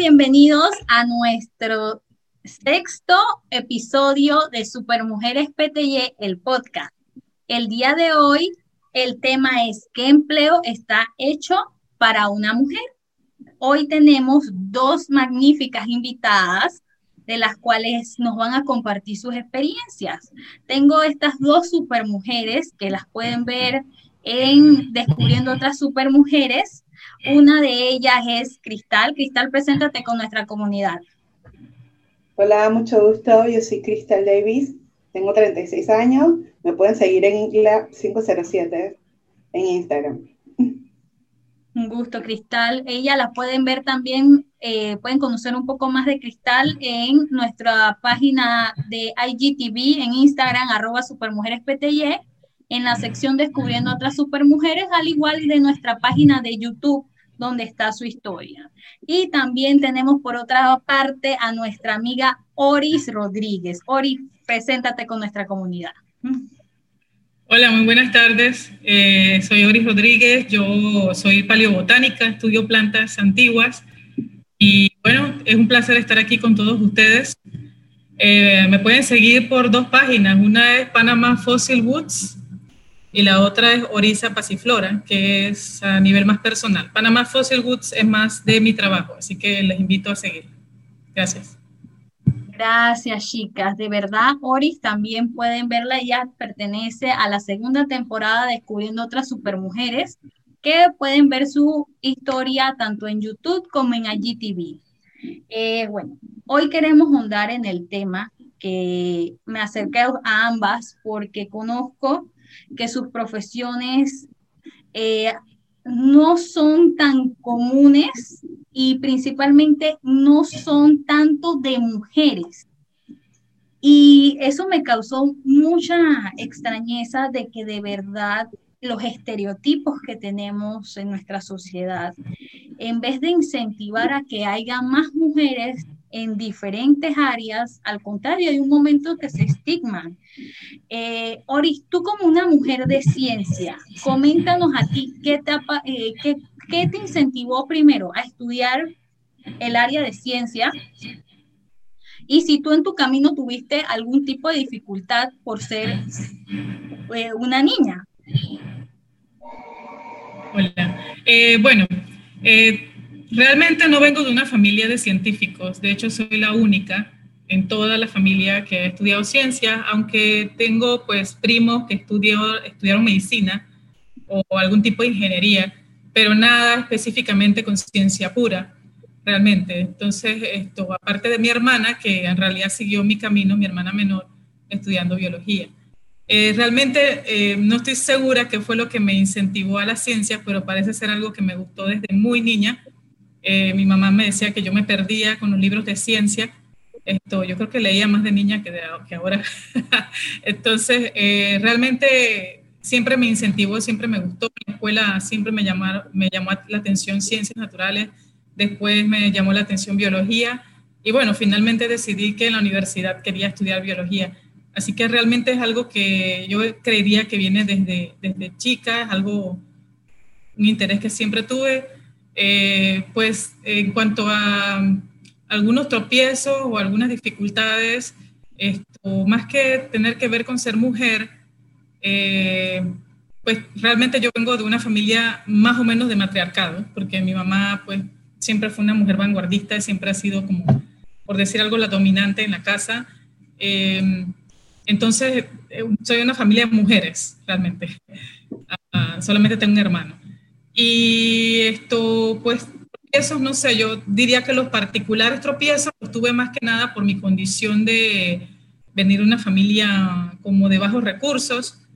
bienvenidos a nuestro sexto episodio de Supermujeres PTY, el podcast. El día de hoy, el tema es ¿qué empleo está hecho para una mujer? Hoy tenemos dos magníficas invitadas de las cuales nos van a compartir sus experiencias. Tengo estas dos supermujeres que las pueden ver en Descubriendo otras supermujeres. Una de ellas es Cristal. Cristal, preséntate con nuestra comunidad. Hola, mucho gusto. Yo soy Cristal Davis. Tengo 36 años. Me pueden seguir en Ingla 507 en Instagram. Un gusto, Cristal. Ella la pueden ver también, eh, pueden conocer un poco más de Cristal en nuestra página de IGTV en Instagram, arroba supermujerespty, en la sección Descubriendo otras supermujeres, al igual de nuestra página de YouTube, donde está su historia. Y también tenemos por otra parte a nuestra amiga Oris Rodríguez. Oris, preséntate con nuestra comunidad. Hola, muy buenas tardes. Eh, soy Oris Rodríguez, yo soy paleobotánica, estudio plantas antiguas y bueno, es un placer estar aquí con todos ustedes. Eh, me pueden seguir por dos páginas, una es Panama Fossil Woods y la otra es Orisa Pasiflora, que es a nivel más personal. Panama Fossil Woods es más de mi trabajo, así que les invito a seguir. Gracias. Gracias, chicas. De verdad, Oris también pueden verla. Ella pertenece a la segunda temporada Descubriendo otras supermujeres, que pueden ver su historia tanto en YouTube como en IGTV. Eh, bueno, hoy queremos ahondar en el tema que me acerqué a ambas porque conozco que sus profesiones eh, no son tan comunes y principalmente no son tanto de mujeres. Y eso me causó mucha extrañeza de que de verdad los estereotipos que tenemos en nuestra sociedad, en vez de incentivar a que haya más mujeres en diferentes áreas, al contrario, hay un momento que se estigman. Eh, Oris, tú como una mujer de ciencia, coméntanos a ti qué te, eh, qué, qué te incentivó primero a estudiar el área de ciencia y si tú en tu camino tuviste algún tipo de dificultad por ser eh, una niña. Hola. Eh, bueno, eh, Realmente no vengo de una familia de científicos, de hecho soy la única en toda la familia que ha estudiado ciencia, aunque tengo pues primos que estudió, estudiaron medicina o algún tipo de ingeniería, pero nada específicamente con ciencia pura, realmente. Entonces, esto, aparte de mi hermana, que en realidad siguió mi camino, mi hermana menor, estudiando biología. Eh, realmente eh, no estoy segura qué fue lo que me incentivó a la ciencia, pero parece ser algo que me gustó desde muy niña eh, mi mamá me decía que yo me perdía con los libros de ciencia. Esto, yo creo que leía más de niña que, de, que ahora. Entonces, eh, realmente siempre me incentivó, siempre me gustó. En la escuela siempre me, me llamó la atención ciencias naturales, después me llamó la atención biología y bueno, finalmente decidí que en la universidad quería estudiar biología. Así que realmente es algo que yo creería que viene desde, desde chica, es algo, un interés que siempre tuve eh, pues en cuanto a algunos tropiezos o algunas dificultades, esto, más que tener que ver con ser mujer, eh, pues realmente yo vengo de una familia más o menos de matriarcado, porque mi mamá pues siempre fue una mujer vanguardista y siempre ha sido como, por decir algo, la dominante en la casa. Eh, entonces, soy una familia de mujeres, realmente. Ah, solamente tengo un hermano. Y esto, pues, tropiezos, no sé, yo diría que los particulares tropiezos los tuve más que nada por mi condición de venir de una familia como de bajos recursos.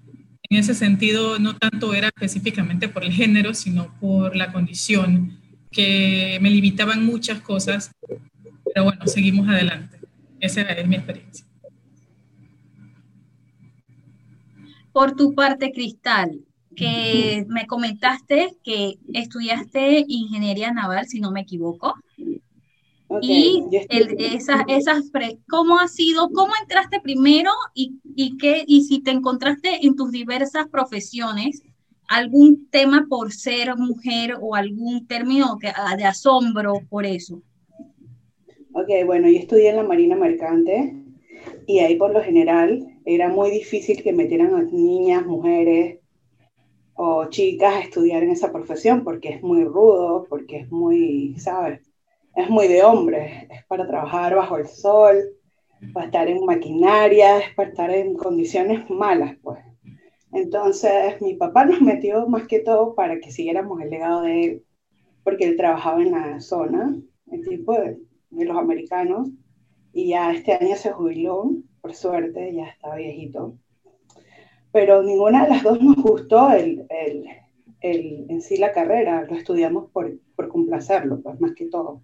En ese sentido, no tanto era específicamente por el género, sino por la condición, que me limitaban muchas cosas. Pero bueno, seguimos adelante. Esa es mi experiencia. Por tu parte, Cristal, que me comentaste que estudiaste ingeniería naval, si no me equivoco. y esas, esas ¿cómo ha sido, cómo entraste primero y, y, qué, y si te encontraste en tus diversas profesiones algún tema por ser mujer o algún término que, ah, de asombro por eso? Ok, bueno, yo estudié en la Marina Mercante y ahí por lo general era muy difícil que metieran a niñas, mujeres o chicas estudiar en esa profesión porque es muy rudo, porque es muy, ¿sabes? Es muy de hombres, es para trabajar bajo el sol, para estar en maquinaria, es para estar en condiciones malas, pues. Entonces, mi papá nos metió más que todo para que siguiéramos el legado de él, porque él trabajaba en la zona, el tipo de, de los americanos, y ya este año se jubiló, por suerte, ya está viejito. Pero ninguna de las dos nos gustó el, el, el, en sí la carrera, lo estudiamos por, por complacerlo, pues más que todo.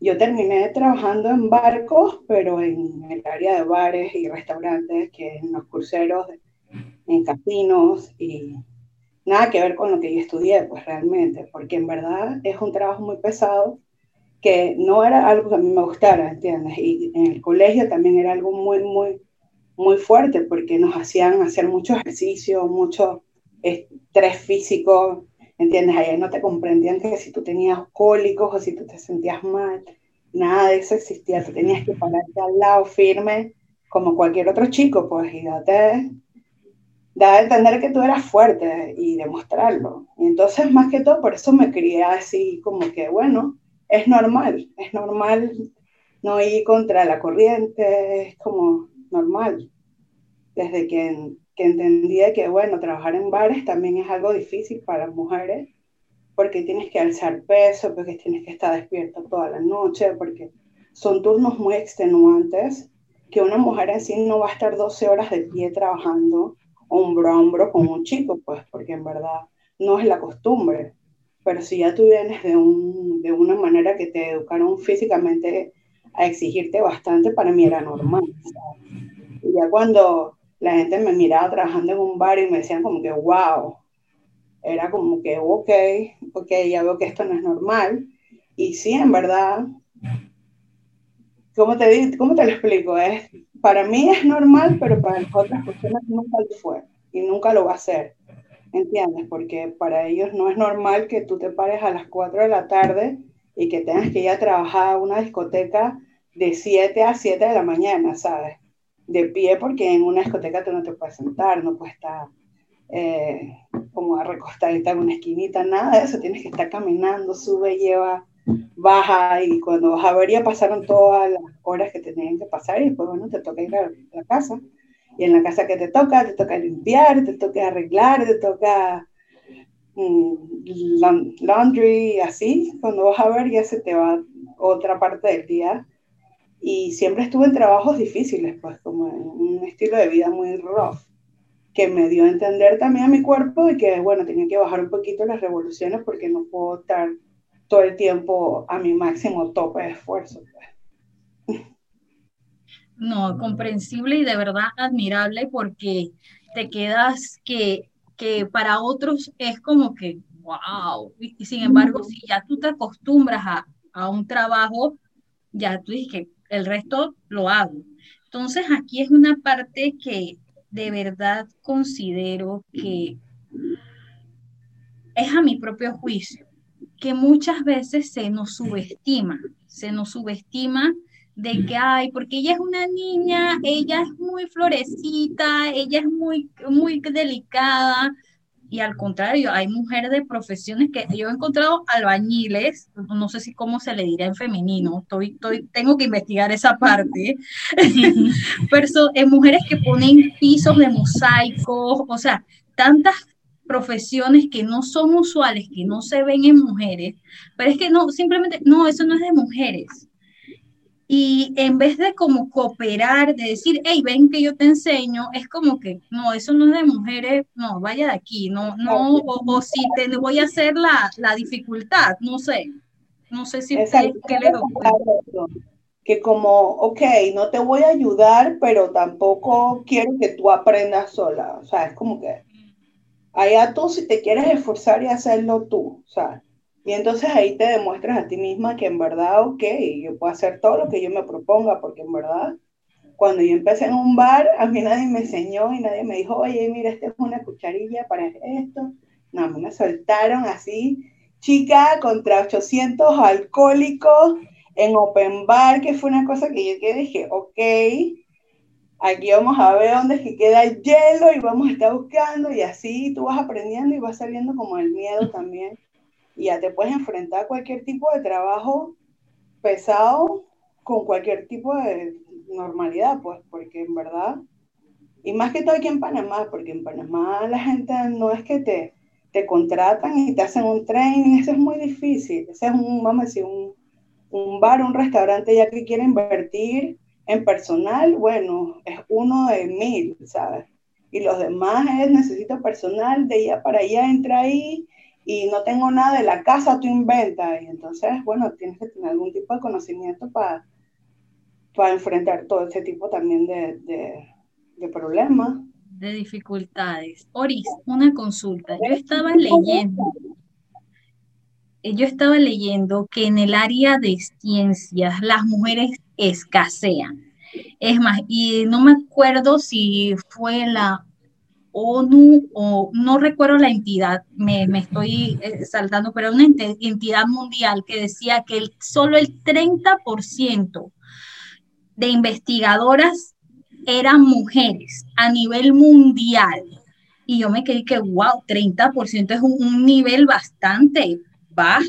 Yo terminé trabajando en barcos, pero en el área de bares y restaurantes, que en los cruceros, en casinos y nada que ver con lo que yo estudié, pues realmente, porque en verdad es un trabajo muy pesado que no era algo que a mí me gustara, ¿entiendes? Y en el colegio también era algo muy, muy, muy fuerte porque nos hacían hacer mucho ejercicio, mucho estrés físico, ¿entiendes? Ahí no te comprendían que si tú tenías cólicos o si tú te sentías mal, nada de eso existía, tú tenías que pararte al lado firme como cualquier otro chico, pues, y date, da a entender que tú eras fuerte y demostrarlo. Y entonces, más que todo, por eso me crié así, como que, bueno, es normal, es normal no ir contra la corriente, es como normal. Desde que, que entendí que, bueno, trabajar en bares también es algo difícil para mujeres, porque tienes que alzar peso, porque tienes que estar despierta toda la noche, porque son turnos muy extenuantes, que una mujer en sí no va a estar 12 horas de pie trabajando hombro a hombro con un chico, pues, porque en verdad no es la costumbre pero si ya tú vienes de, un, de una manera que te educaron físicamente a exigirte bastante, para mí era normal. Y ya cuando la gente me miraba trabajando en un bar y me decían como que, wow, era como que, ok, ok, ya veo que esto no es normal. Y sí, en verdad, ¿cómo te, cómo te lo explico? Es, para mí es normal, pero para otras personas nunca lo fue y nunca lo va a ser. ¿entiendes? Porque para ellos no es normal que tú te pares a las 4 de la tarde y que tengas que ir a trabajar a una discoteca de 7 a 7 de la mañana, ¿sabes? De pie, porque en una discoteca tú no te puedes sentar, no puedes estar eh, como recostadita en una esquinita, nada de eso, tienes que estar caminando, sube, lleva, baja, y cuando vas a ver ya pasaron todas las horas que tenían que pasar y después, bueno, te toca ir a la casa y en la casa que te toca, te toca limpiar, te toca arreglar, te toca mm, laundry, así. Cuando vas a ver ya se te va otra parte del día. Y siempre estuve en trabajos difíciles, pues como en un estilo de vida muy rough, que me dio a entender también a mi cuerpo y que, bueno, tenía que bajar un poquito las revoluciones porque no puedo estar todo el tiempo a mi máximo tope de esfuerzo. Pues. No, comprensible y de verdad admirable porque te quedas que, que para otros es como que, wow, y, sin embargo, si ya tú te acostumbras a, a un trabajo, ya tú dices que el resto lo hago. Entonces aquí es una parte que de verdad considero que es a mi propio juicio, que muchas veces se nos subestima, se nos subestima de que, ay, porque ella es una niña, ella es muy florecita, ella es muy, muy delicada. Y al contrario, hay mujeres de profesiones que yo he encontrado albañiles, no sé si cómo se le dirá en femenino, estoy, estoy, tengo que investigar esa parte, pero son eh, mujeres que ponen pisos de mosaicos, o sea, tantas profesiones que no son usuales, que no se ven en mujeres, pero es que no, simplemente, no, eso no es de mujeres. Y en vez de como cooperar, de decir, hey, ven que yo te enseño, es como que, no, eso no es de mujeres, no, vaya de aquí, no, no, o, si te voy a hacer la, la dificultad, no sé, no sé si usted, ¿qué le Que como, ok, no te voy a ayudar, pero tampoco quiero que tú aprendas sola, o sea, es como que, allá tú si te quieres esforzar y hacerlo tú, o sea, y entonces ahí te demuestras a ti misma que en verdad, ok, yo puedo hacer todo lo que yo me proponga, porque en verdad, cuando yo empecé en un bar, a mí nadie me enseñó y nadie me dijo, oye, mira, esta es una cucharilla para esto. No, me soltaron así, chica, contra 800 alcohólicos, en Open Bar, que fue una cosa que yo dije, ok, aquí vamos a ver dónde es que queda el hielo y vamos a estar buscando y así tú vas aprendiendo y vas saliendo como el miedo también. Y ya te puedes enfrentar a cualquier tipo de trabajo pesado con cualquier tipo de normalidad, pues, porque en verdad, y más que todo aquí en Panamá, porque en Panamá la gente no es que te, te contratan y te hacen un training, eso es muy difícil, ese es un, vamos a decir, un, un bar, un restaurante ya que quiere invertir en personal, bueno, es uno de mil, ¿sabes? Y los demás es, necesito personal, de allá para allá, entra ahí y no tengo nada de la casa, tú inventas. Y entonces, bueno, tienes que tener algún tipo de conocimiento para para enfrentar todo ese tipo también de, de, de problemas. De dificultades. Oris, una consulta. Yo estaba leyendo, yo estaba leyendo que en el área de ciencias las mujeres escasean. Es más, y no me acuerdo si fue la ONU o no recuerdo la entidad, me, estoy eh, saltando, pero una entidad mundial que decía que solo el 30% de investigadoras eran mujeres a nivel mundial. Y yo me quedé que, wow, 30% es un nivel bastante bajo.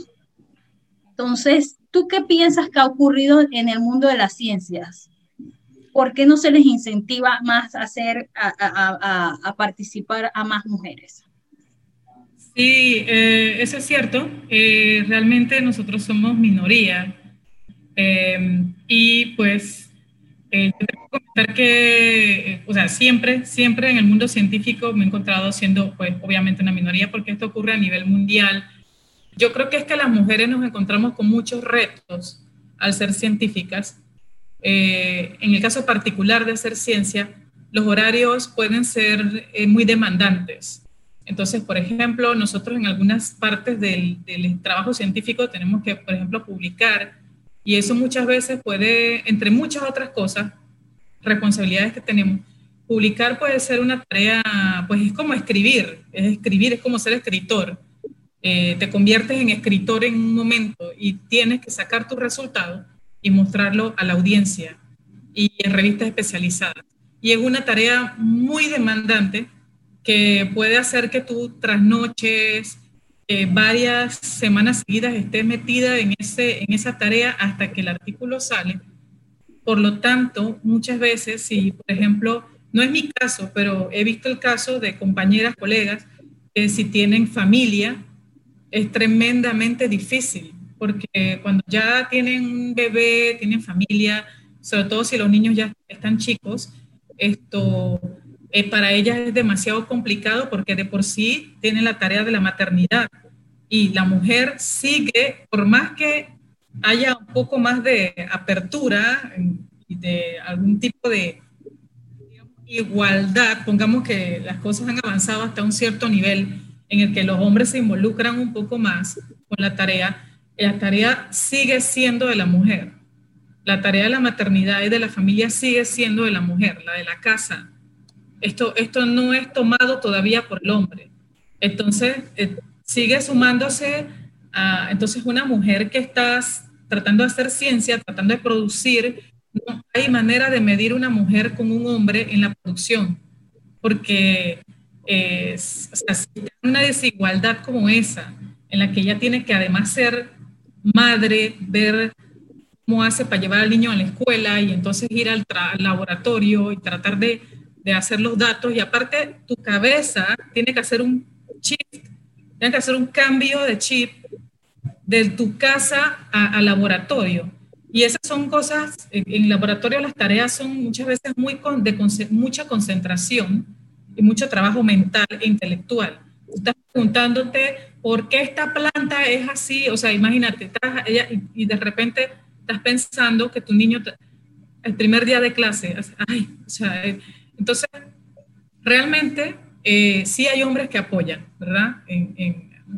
Entonces, ¿tú qué piensas que ha ocurrido en el mundo de las ciencias? ¿Por qué no se les incentiva más a, hacer, a, participar a más mujeres? Sí, eh, eso es cierto. Eh, realmente nosotros somos minoría. Eh, y pues, yo tengo que comentar que, o sea, siempre, siempre en el mundo científico me he encontrado siendo, pues, obviamente una minoría, porque esto ocurre a nivel mundial yo creo que es que las mujeres nos encontramos con muchos retos al ser científicas. Eh, en el caso particular de hacer ciencia, los horarios pueden ser eh, muy demandantes. Entonces, por ejemplo, nosotros en algunas partes del, trabajo científico tenemos que, por ejemplo, publicar, y eso muchas veces puede, entre muchas otras cosas, responsabilidades que tenemos, publicar puede ser una tarea, pues es como escribir, es escribir, es como ser escritor. Eh, te conviertes en escritor en un momento y tienes que sacar tu resultado y mostrarlo a la audiencia y en revistas especializadas. Y es una tarea muy demandante que puede hacer que tú trasnoches eh, varias semanas seguidas estés metida en, ese, en esa tarea hasta que el artículo sale. Por lo tanto, muchas veces, si por ejemplo, no es mi caso, pero he visto el caso de compañeras, colegas, que si tienen familia, es tremendamente difícil, porque cuando ya tienen un bebé, tienen familia, sobre todo si los niños ya están chicos, esto eh, para ellas es demasiado complicado porque de por sí tienen la tarea de la maternidad. Y la mujer sigue, por más que haya un poco más de apertura y de algún tipo de igualdad, pongamos que las cosas han avanzado hasta un cierto nivel, en el que los hombres se involucran un poco más con la tarea, la tarea sigue siendo de la mujer. La tarea de la maternidad y de la familia sigue siendo de la mujer, la de la casa. Esto, esto no es tomado todavía por el hombre. Entonces, eh, sigue sumándose a, entonces, una mujer que está tratando de hacer ciencia, tratando de producir, no hay manera de medir una mujer con un hombre en la producción, porque es, una desigualdad como esa, en la que ella tiene que además ser madre, ver cómo hace para llevar al niño a la escuela y entonces ir al, laboratorio y tratar de, de, hacer los datos y aparte tu cabeza tiene que hacer un chip, tiene que hacer un cambio de chip de tu casa al laboratorio. Y esas son cosas, en, laboratorio las tareas son muchas veces muy con, de mucha concentración y mucho trabajo mental e intelectual. Preguntándote por qué esta planta es así, o sea, imagínate, estás, y, de repente estás pensando que tu niño, el primer día de clase, ay, o sea, eh, entonces, realmente eh, sí hay hombres que apoyan, ¿verdad?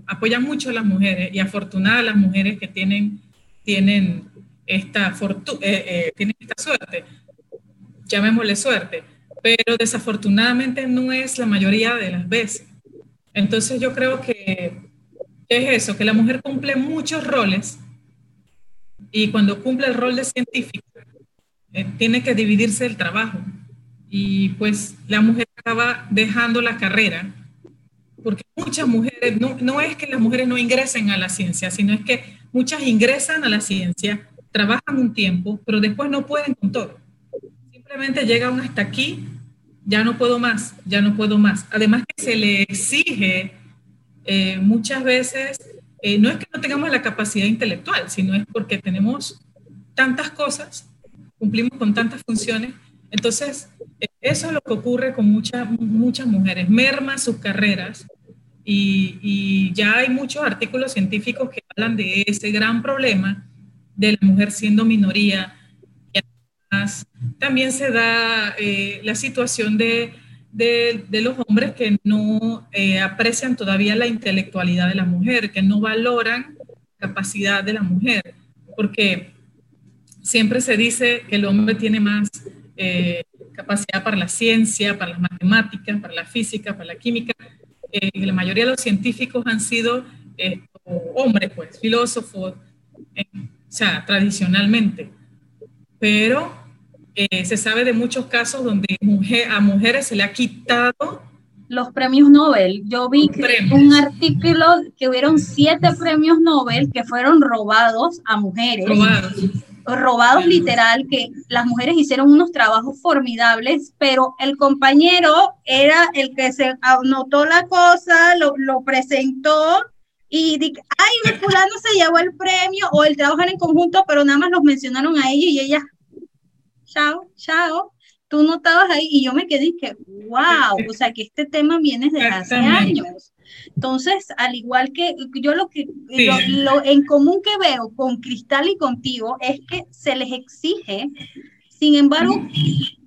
apoyan mucho a las mujeres y afortunadas las mujeres que tienen, tienen, esta, fortuna, eh, tienen esta suerte, llamémosle suerte pero desafortunadamente no es la mayoría de las veces. Entonces yo creo que es eso, que la mujer cumple muchos roles y cuando cumple el rol de científico, eh, tiene que dividirse el trabajo. Y pues la mujer acaba dejando la carrera, porque muchas mujeres, no, no es que las mujeres no ingresen a la ciencia, sino es que muchas ingresan a la ciencia, trabajan un tiempo, pero después no pueden con todo. Simplemente llegan hasta aquí, ya no puedo más, ya no puedo más. Además que se le exige eh, muchas veces, eh, no es que no tengamos la capacidad intelectual, sino es porque tenemos tantas cosas, cumplimos con tantas funciones. Entonces, eh, eso es lo que ocurre con muchas, muchas mujeres, merma sus carreras y, y, ya hay muchos artículos científicos que hablan de ese gran problema de la mujer siendo minoría. Y también se da la situación de de, los hombres que no eh, aprecian todavía la intelectualidad de la mujer, que no valoran la capacidad de la mujer, porque siempre se dice que el hombre tiene más eh, capacidad para la ciencia, para las matemáticas, para la física, para la química. Eh, la mayoría de los científicos han sido hombres, pues, filósofos, o sea, tradicionalmente. Pero eh, se sabe de muchos casos donde a mujeres se le ha quitado los premios Nobel. Yo vi un artículo que hubieron siete premios Nobel que fueron robados a mujeres. Robados. Robados literal, que las mujeres hicieron unos trabajos formidables, pero el compañero era el que se anotó la cosa, lo, lo presentó y di, ay, fulano se llevó el premio o el trabajo en conjunto, pero nada más los mencionaron a ella y ella chao, chao. Tú no estabas ahí y yo me quedé y que, wow, o sea que este tema viene desde hace años. Entonces, al igual que yo lo que lo, en común que veo con Cristal y contigo es que se les exige, sin embargo,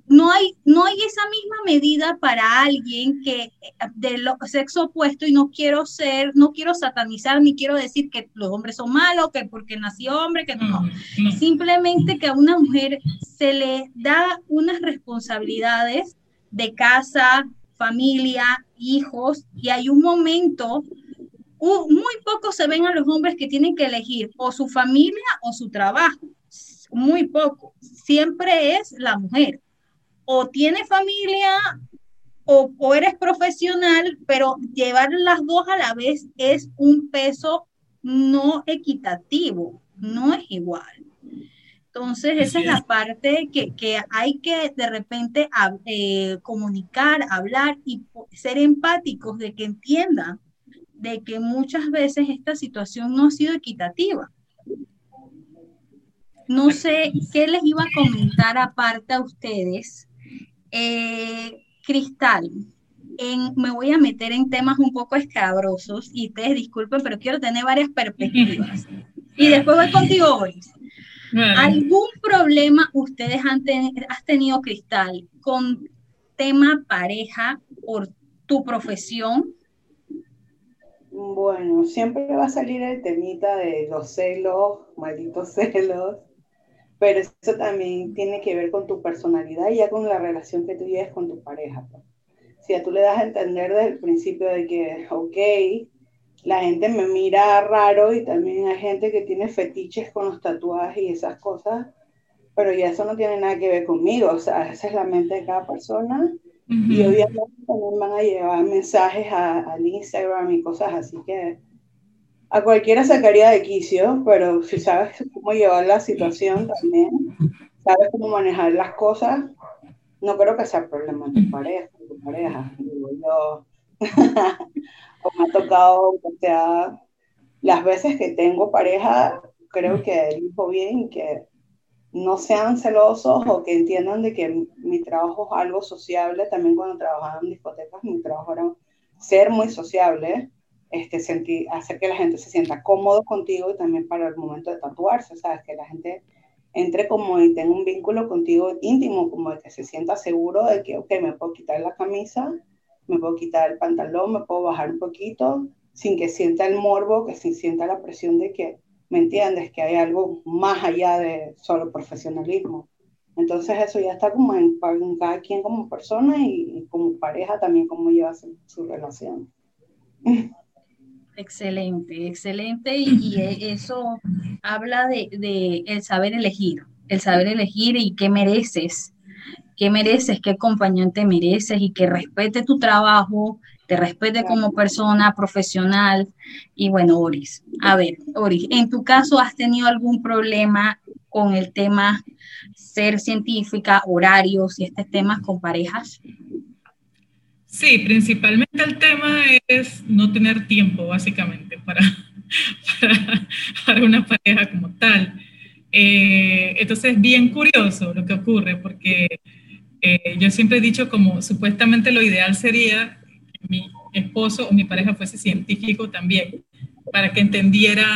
no hay, no hay esa misma medida para alguien que del sexo opuesto y no quiero ser, no quiero satanizar ni quiero decir que los hombres son malos, que porque nació hombre, que no. Simplemente que a una mujer se le da unas responsabilidades de casa, familia, hijos y hay un momento muy poco se ven a los hombres que tienen que elegir o su familia o su trabajo. Muy poco. Siempre es la mujer o tienes familia o, eres profesional, pero llevar las dos a la vez es un peso no equitativo, no es igual. Entonces, esa es la parte que, hay que de repente eh, comunicar, hablar y ser empáticos de que entiendan de que muchas veces esta situación no ha sido equitativa. No sé qué les iba a comentar aparte a ustedes eh, Cristal, me voy a meter en temas un poco escabrosos y ustedes disculpen, pero quiero tener varias perspectivas. Y después voy contigo, hoy. ¿Algún problema ustedes han tenido, Cristal, con tema pareja por tu profesión? Bueno, siempre va a salir el temita de los celos, malditos celos, pero eso también tiene que ver con tu personalidad y ya con la relación que tú lleves con tu pareja. Pues. Si a tú le das a entender desde el principio de que, ok, la gente me mira raro y también hay gente que tiene fetiches con los tatuajes y esas cosas, pero ya eso no tiene nada que ver conmigo, o sea, esa es la mente de cada persona. Y obviamente también van a llevar mensajes al Instagram y cosas así que a cualquiera sacaría de quicio, pero si sabes cómo llevar la situación también, sabes cómo manejar las cosas, no creo que sea problema de tu pareja, tu pareja, digo yo. o me ha tocado, o sea, las veces que tengo pareja, creo que elijo bien que no sean celosos o que entiendan de que mi trabajo es algo sociable. También cuando trabajaba en discotecas, mi trabajo era ser muy sociable este, sentir, hacer que la gente se sienta cómodo contigo y también para el momento de tatuarse, ¿sabes? Que la gente entre como y tenga un vínculo contigo íntimo, como de que se sienta seguro de que, ok, me puedo quitar la camisa, me puedo quitar el pantalón, me puedo bajar un poquito, sin que sienta el morbo, que sin sienta la presión de que, ¿me entiendes? Que hay algo más allá de solo profesionalismo. Entonces eso ya está como en, cada quien como persona y, como pareja también, cómo lleva su, su relación. Excelente, excelente. Y, eso habla de, de el saber elegir, el saber elegir y qué mereces, qué mereces, qué acompañante mereces y que respete tu trabajo, te respete como persona profesional. Y bueno, Oris, a ver, Oris, ¿en tu caso has tenido algún problema con el tema ser científica, horarios y estos temas con parejas? Sí, principalmente el tema es no tener tiempo, básicamente, para, para, una pareja como tal. Eh, entonces es bien curioso lo que ocurre, porque eh, yo siempre he dicho como supuestamente lo ideal sería que mi esposo o mi pareja fuese científico también, para que entendiera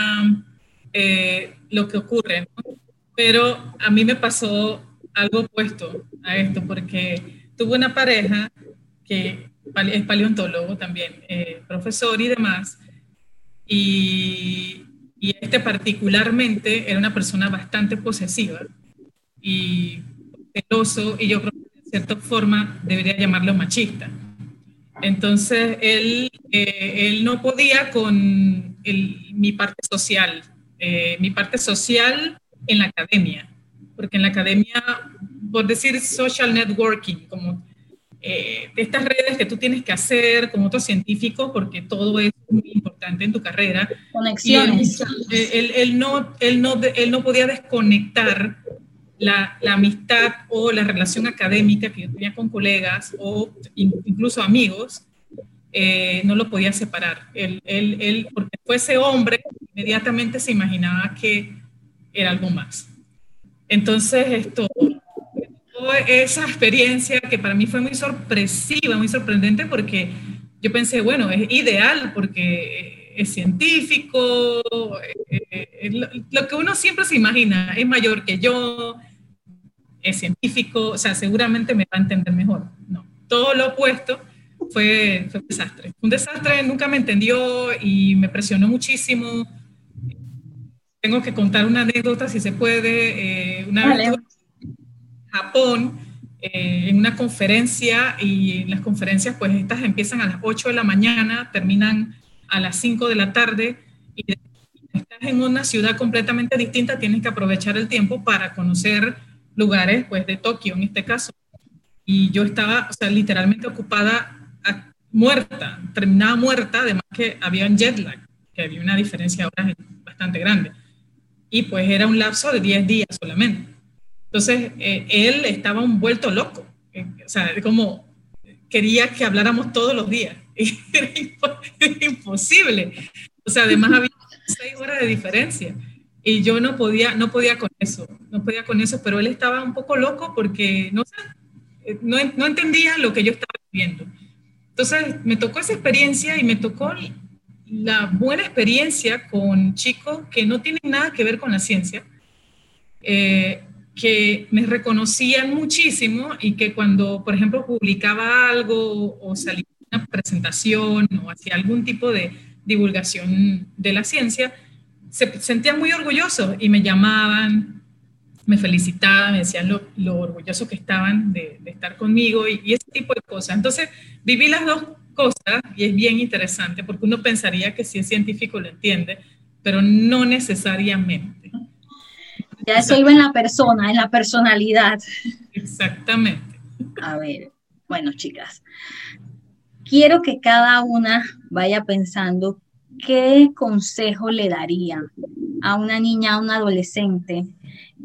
eh, lo que ocurre. Pero a mí me pasó algo opuesto a esto, porque tuve una pareja que es paleontólogo también, eh, profesor y demás, y, este particularmente era una persona bastante posesiva y celoso, y yo creo que de cierta forma debería llamarlo machista. Entonces, él, eh, él no podía con mi parte social, eh, mi parte social en la academia, porque en la academia, por decir social networking, como eh, de estas redes que tú tienes que hacer con otros científicos, porque todo es muy importante en tu carrera. Conexiones. Él, él, no, él, no, él no podía desconectar la, la, amistad o la relación académica que yo tenía con colegas o incluso amigos, eh, no lo podía separar. Él, él, él, porque fuese hombre, inmediatamente se imaginaba que era algo más. Entonces, esto, esa experiencia que para mí fue muy sorpresiva, muy sorprendente, porque yo pensé, bueno, es ideal porque es científico, eh, lo, que uno siempre se imagina, es mayor que yo, es científico, o sea, seguramente me va a entender mejor. No, todo lo opuesto fue, fue un desastre. Un desastre, nunca me entendió y me presionó muchísimo. Tengo que contar una anécdota, si se puede. Eh, una vez Japón eh, en una conferencia y las conferencias pues estas empiezan a las 8 de la mañana, terminan a las 5 de la tarde y estás en una ciudad completamente distinta, tienes que aprovechar el tiempo para conocer lugares pues de Tokio en este caso. Y yo estaba, o sea, literalmente ocupada, muerta, terminaba muerta, además que había un jet lag, que había una diferencia de horas bastante grande. Y pues era un lapso de 10 días solamente. Entonces, eh, él estaba un vuelto loco. Eh, o sea, como quería que habláramos todos los días. Era, imposible. O sea, además había seis horas de diferencia. Y yo no podía, no podía con eso, no podía con eso, pero él estaba un poco loco porque no, eh, no, no entendía lo que yo estaba viviendo. Entonces, me tocó esa experiencia y me tocó la buena experiencia con chicos que no tienen nada que ver con la ciencia, eh, que me reconocían muchísimo y que cuando, por ejemplo, publicaba algo o salía una presentación o hacía algún tipo de divulgación de la ciencia, se sentían muy orgullosos y me llamaban, me felicitaban, me decían lo, lo orgullosos que estaban de, estar conmigo y, y, ese tipo de cosas. Entonces, viví las dos cosas y es bien interesante porque uno pensaría que si es científico lo entiende, pero no necesariamente. Ya eso iba en la persona, en la personalidad. Exactamente. A ver, bueno, chicas, quiero que cada una vaya pensando qué consejo le daría a una niña, a un adolescente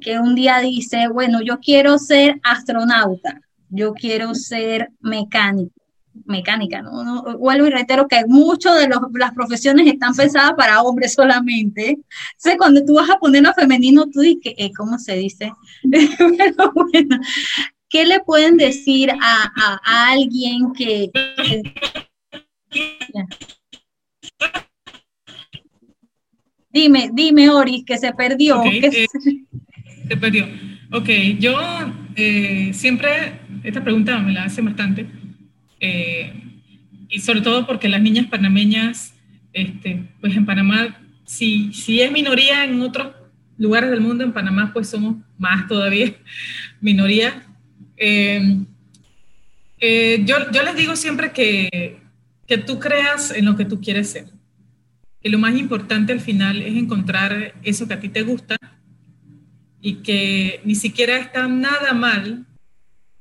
que un día dice, bueno, yo quiero ser astronauta, yo quiero ser mecánico, mecánica, ¿no? no vuelvo y reitero que muchas de las profesiones están pensadas para hombres solamente. Entonces, cuando tú vas a poner a femenino, tú dices, eh, ¿cómo se dice? Pero bueno, ¿qué le pueden decir a, a, alguien que... Dime, dime, Oris, que se perdió. que eh, se... perdió. Ok, yo eh, siempre, esta pregunta me la hace bastante, eh, y sobre todo porque las niñas panameñas, este, pues en Panamá, si, si es minoría en otros lugares del mundo, en Panamá pues somos más todavía minoría. Eh, eh, yo, yo les digo siempre que, que tú creas en lo que tú quieres ser, que lo más importante al final es encontrar eso que a ti te gusta y que ni siquiera está nada mal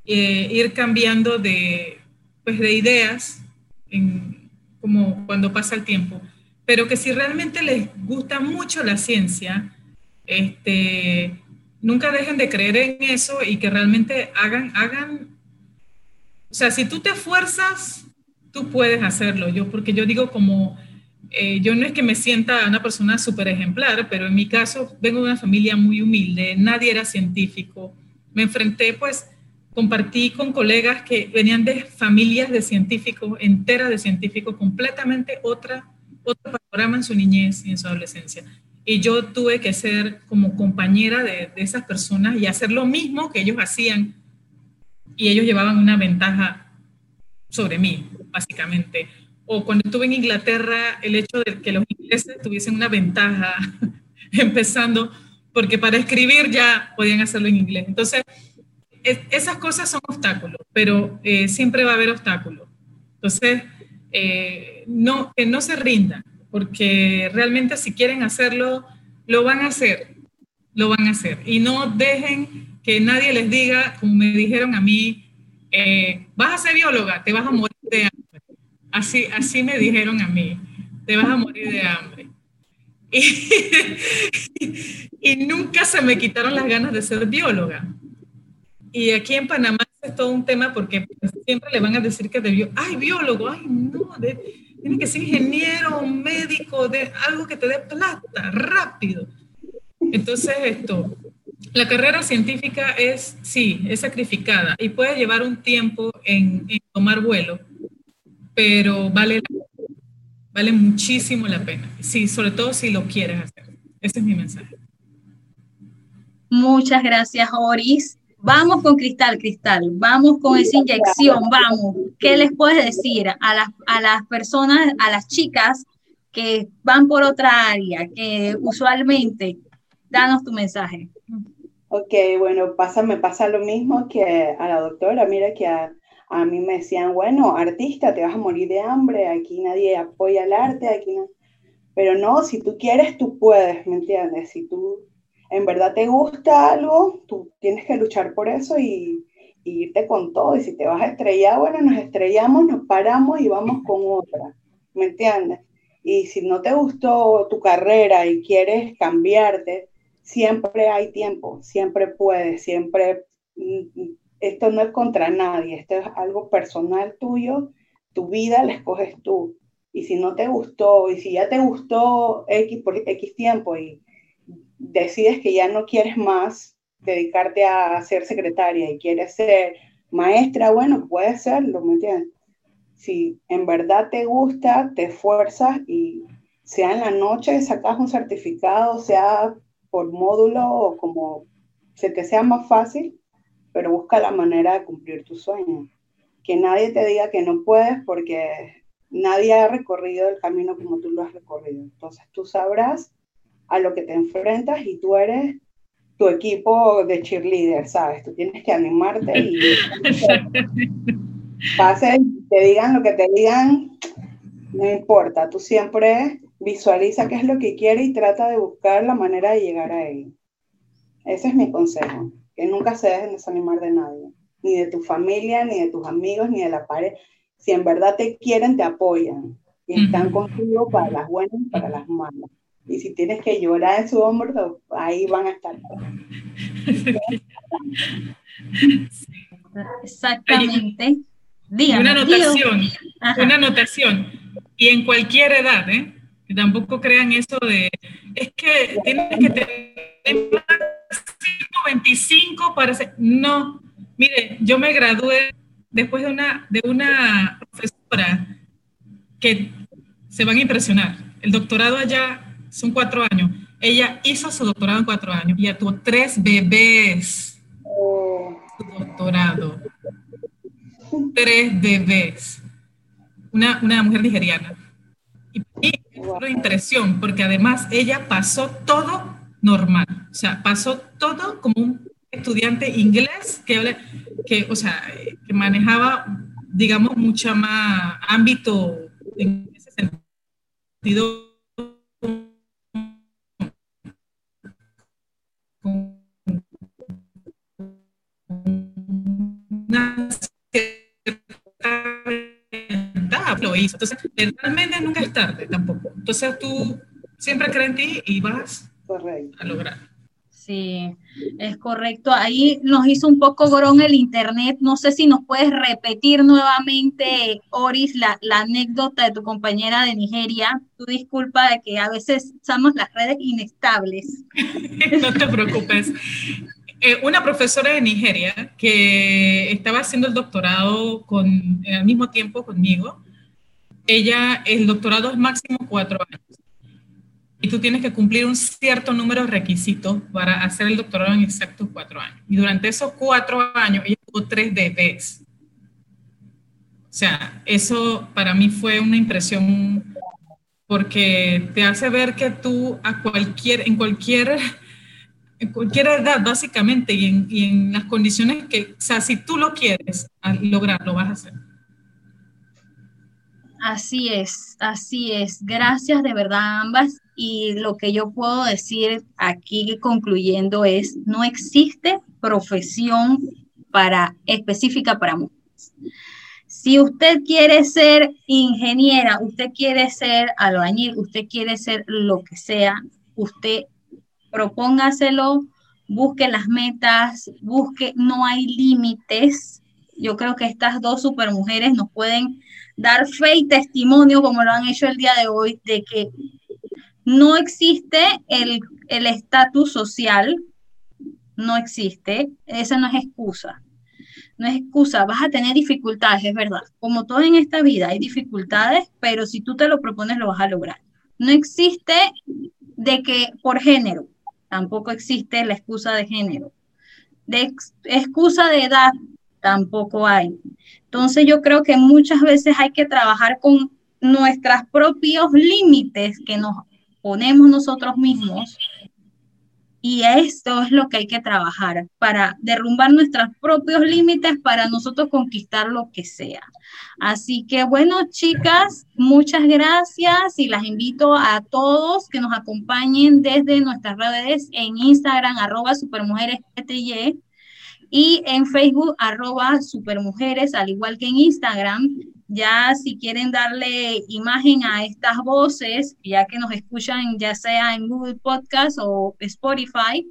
eh, ir cambiando de, pues, de ideas como cuando pasa el tiempo, pero que si realmente les gusta mucho la ciencia, este, nunca dejen de creer en eso y que realmente hagan, hagan, o sea, si tú te esfuerzas, tú puedes hacerlo. Yo, porque yo digo como, eh, yo no es que me sienta una persona súper ejemplar, pero en mi caso vengo de una familia muy humilde, nadie era científico. Me enfrenté, pues, compartí con colegas que venían de familias de científicos, enteras de científicos, completamente otra, otro panorama en su niñez y en su adolescencia. Y yo tuve que ser como compañera de, esas personas y hacer lo mismo que ellos hacían. Y ellos llevaban una ventaja sobre mí, básicamente. O cuando estuve en Inglaterra, el hecho de que los ingleses tuviesen una ventaja empezando, porque para escribir ya podían hacerlo en inglés. Entonces, esas cosas son obstáculos, pero eh, siempre va a haber obstáculos. Entonces, eh, no, que no se rindan, porque realmente si quieren hacerlo, lo van a hacer, lo van a hacer. Y no dejen que nadie les diga, como me dijeron a mí, eh, vas a ser bióloga, te vas a morir de hambre. Así, así me dijeron a mí, te vas a morir de hambre. Y, nunca se me quitaron las ganas de ser bióloga. Y aquí en Panamá es todo un tema porque siempre le van a decir que debió, ay, biólogo, ay, no, de, tiene que ser ingeniero, médico, de algo que te dé plata, rápido. Entonces esto, la carrera científica es, sí, es sacrificada y puede llevar un tiempo en, tomar vuelo, pero vale, vale muchísimo la pena. Sí, sobre todo si lo quieres hacer. Ese es mi mensaje. Muchas gracias, Oris. Vamos con Cristal, Cristal, vamos con esa inyección, vamos. ¿Qué les puedes decir a las, a las personas, a las chicas que van por otra área, que usualmente, danos tu mensaje? Ok, bueno, pasa, me pasa lo mismo que a la doctora, mira que a, a mí me decían, bueno, artista, te vas a morir de hambre, aquí nadie apoya el arte, aquí no. Pero no, si tú quieres, tú puedes, ¿me entiendes? Si tú en verdad te gusta algo, tú tienes que luchar por eso y, irte con todo. Y si te vas a estrellar, bueno, nos estrellamos, nos paramos y vamos con otra. ¿Me entiendes? Y si no te gustó tu carrera y quieres cambiarte, siempre hay tiempo, siempre puedes, siempre. Mm, esto no es contra nadie, esto es algo personal tuyo, tu vida la escoges tú. Y si no te gustó, y si ya te gustó X por X tiempo y decides que ya no quieres más dedicarte a ser secretaria y quieres ser maestra, bueno, puede serlo, ¿me entiendes? Si en verdad te gusta, te esfuerzas y sea en la noche sacas un certificado, sea por módulo o como se te sea más fácil, pero busca la manera de cumplir tu sueño. Que nadie te diga que no puedes porque nadie ha recorrido el camino como tú lo has recorrido. Entonces tú sabrás a lo que te enfrentas y tú eres tu equipo de cheerleader, ¿sabes? Tú tienes que animarte y pase, te digan lo que te digan, no importa, tú siempre visualiza qué es lo que quieres y trata de buscar la manera de llegar a él. Ese es mi consejo, que nunca se dejen desanimar de nadie, ni de tu familia, ni de tus amigos, ni de la pared. Si en verdad te quieren, te apoyan y están contigo para las buenas y para las malas. Y si tienes que llorar en su hombro, ahí van a estar. Exactamente. una anotación, una anotación. Y en cualquier edad, ¿eh? tampoco crean eso de, es que tienes que tener 25 para ser, no. Mire, yo me gradué después de una, de una profesora que se van a impresionar. El doctorado allá son cuatro años. Ella hizo su doctorado en cuatro años y tuvo tres bebés. Su doctorado. Tres bebés. Una, una mujer nigeriana. Y, fue impresión, porque además ella pasó todo normal. O sea, pasó todo como un estudiante inglés que, que, o sea, que manejaba, digamos, mucho más ámbito en ese sentido Entonces, realmente nunca es tarde tampoco. Entonces, tú siempre crees en ti y vas a lograr. Sí, es correcto. Ahí nos hizo un poco grón el internet. No sé si nos puedes repetir nuevamente, Oris, la, anécdota de tu compañera de Nigeria. Tu disculpa de que a veces usamos las redes inestables. no te preocupes. Eh, una profesora de Nigeria que estaba haciendo el doctorado con, al mismo tiempo conmigo, ella, el doctorado es máximo cuatro años y tú tienes que cumplir un cierto número de requisitos para hacer el doctorado en exactos cuatro años. Y durante esos cuatro años ella tuvo tres bebés. O sea, eso para mí fue una impresión porque te hace ver que tú a cualquier, en cualquier, en cualquier edad básicamente y en, y en las condiciones que, o sea, si tú lo quieres lograr, lo vas a hacer. Así es, así es. Gracias de verdad ambas. Y lo que yo puedo decir aquí concluyendo es, no existe profesión para, específica para mujeres. Si usted quiere ser ingeniera, usted quiere ser albañil, usted quiere ser lo que sea, usted propóngaselo, busque las metas, busque, no hay límites. Yo creo que estas dos supermujeres nos pueden dar fe y testimonio, como lo han hecho el día de hoy, de que no existe el estatus social, no existe, esa no es excusa. No es excusa, vas a tener dificultades, es verdad. Como todo en esta vida hay dificultades, pero si tú te lo propones lo vas a lograr. No existe de que por género, tampoco existe la excusa de género. De excusa de edad, tampoco hay. Entonces yo creo que muchas veces hay que trabajar con nuestros propios límites que nos ponemos nosotros mismos. Y esto es lo que hay que trabajar para derrumbar nuestros propios límites para nosotros conquistar lo que sea. Así que bueno, chicas, muchas gracias y las invito a todos que nos acompañen desde nuestras redes en Instagram, arroba supermujerespty y en Facebook arroba supermujeres, al igual que en Instagram. Ya si quieren darle imagen a estas voces, ya que nos escuchan ya sea en Google Podcast o Spotify,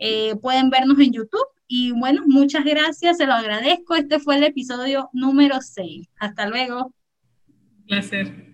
eh, pueden vernos en YouTube. Y bueno, muchas gracias, se lo agradezco. Este fue el episodio número 6. Hasta luego. Placer.